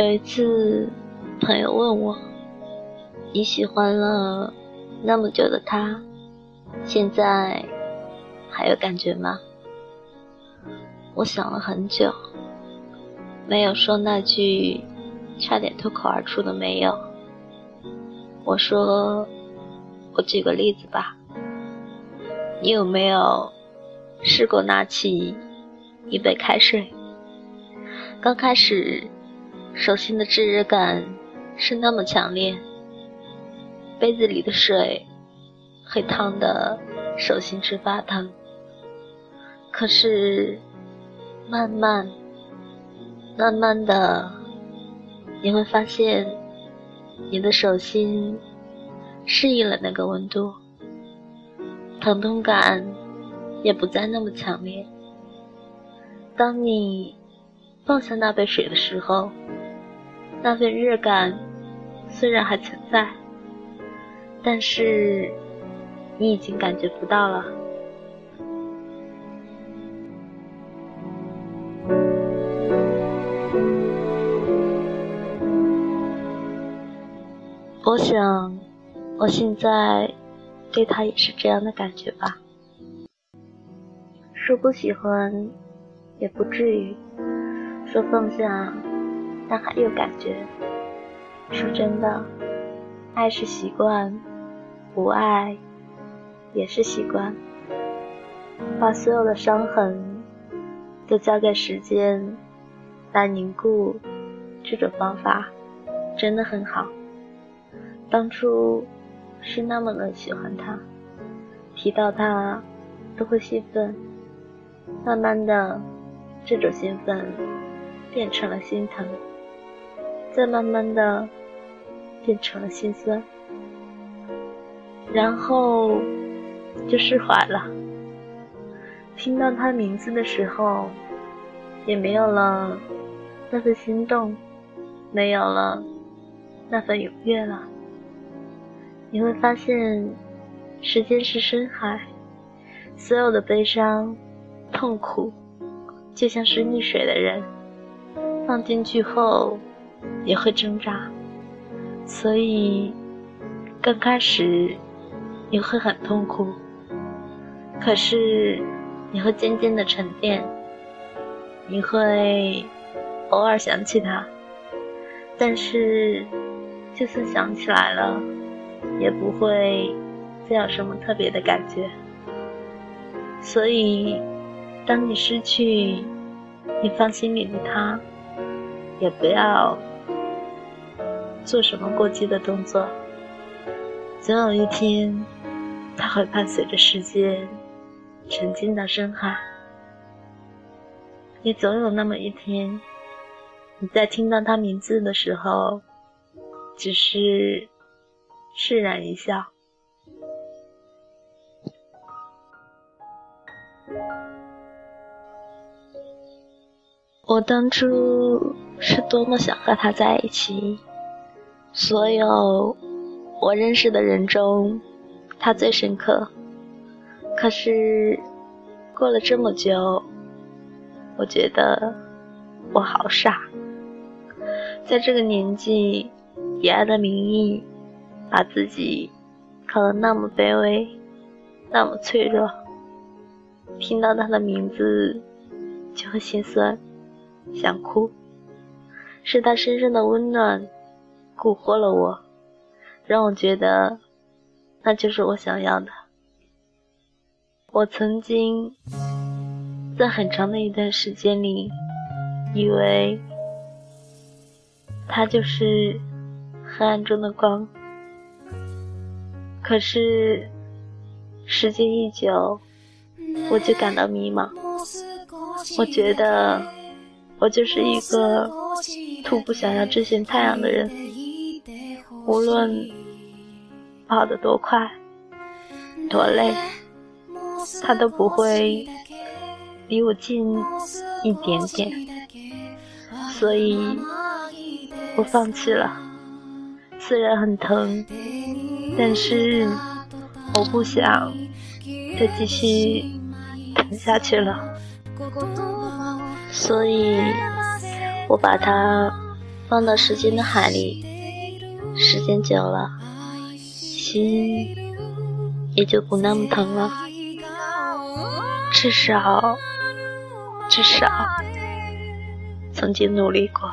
有一次，朋友问我：“你喜欢了那么久的他，现在还有感觉吗？”我想了很久，没有说那句差点脱口而出的“没有”。我说：“我举个例子吧，你有没有试过拿起一杯开水？刚开始。”手心的炙热感是那么强烈，杯子里的水会烫得手心直发疼。可是，慢慢、慢慢的，你会发现，你的手心适应了那个温度，疼痛感也不再那么强烈。当你放下那杯水的时候，那份热感虽然还存在，但是你已经感觉不到了。我想，我现在对他也是这样的感觉吧。说不喜欢，也不至于；说放下。但还有感觉。说真的，爱是习惯，不爱也是习惯。把所有的伤痕都交给时间来凝固，这种方法真的很好。当初是那么的喜欢他，提到他都会兴奋。慢慢的，这种兴奋变成了心疼。再慢慢的变成了心酸，然后就释怀了。听到他名字的时候，也没有了那份心动，没有了那份踊跃了。你会发现，时间是深海，所有的悲伤、痛苦，就像是溺水的人，放进去后。也会挣扎，所以刚开始你会很痛苦，可是你会渐渐的沉淀，你会偶尔想起他，但是就算想起来了，也不会再有什么特别的感觉。所以，当你失去你放心里的他，也不要。做什么过激的动作？总有一天，他会伴随着时间沉进到深海。也总有那么一天，你在听到他名字的时候，只是释然一笑。我当初是多么想和他在一起。所有我认识的人中，他最深刻。可是过了这么久，我觉得我好傻，在这个年纪以爱的名义，把自己搞得那么卑微，那么脆弱。听到他的名字就会心酸，想哭。是他身上的温暖。蛊惑了我，让我觉得那就是我想要的。我曾经在很长的一段时间里，以为他就是黑暗中的光。可是时间一久，我就感到迷茫。我觉得我就是一个徒步想要这些太阳的人。无论跑得多快、多累，他都不会离我近一点点，所以我放弃了。虽然很疼，但是我不想再继续疼下去了，所以我把它放到时间的海里，时间久了，心也就不那么疼了。至少，至少，曾经努力过。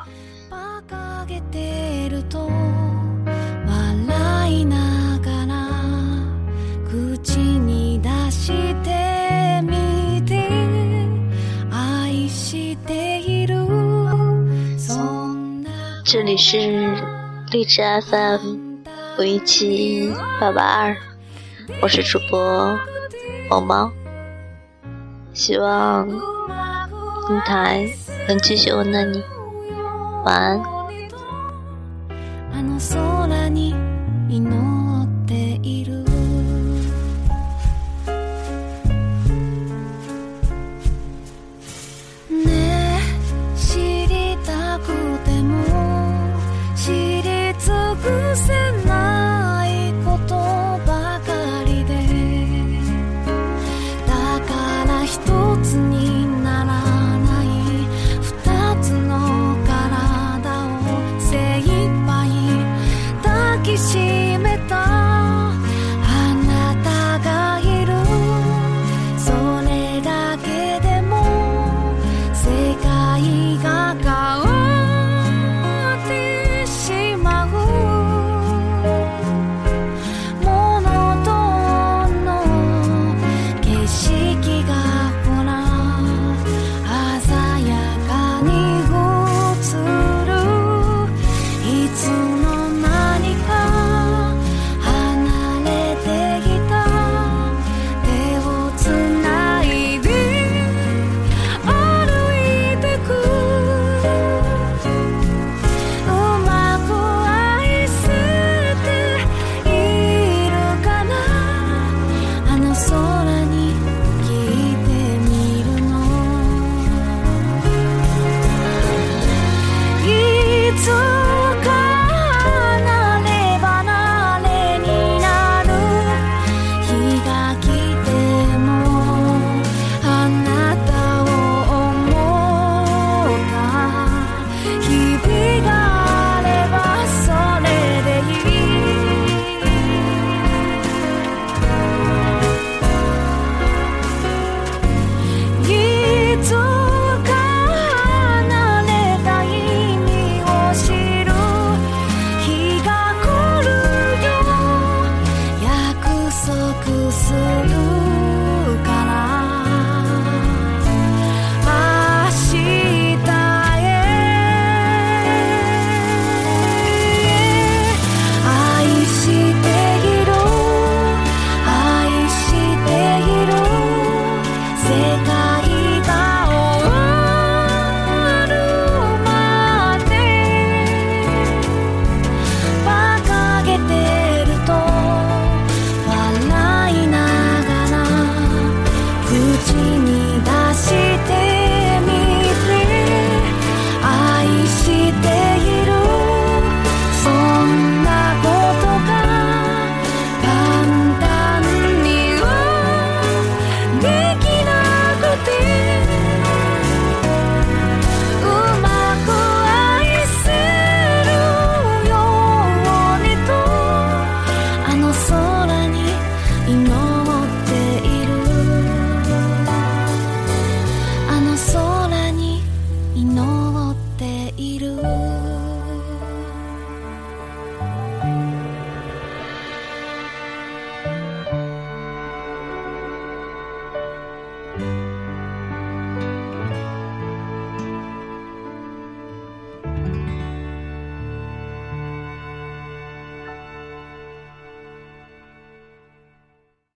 这里是荔枝 FM 五一七八八二，我是主播毛毛，希望平台能继续温暖你，晚安。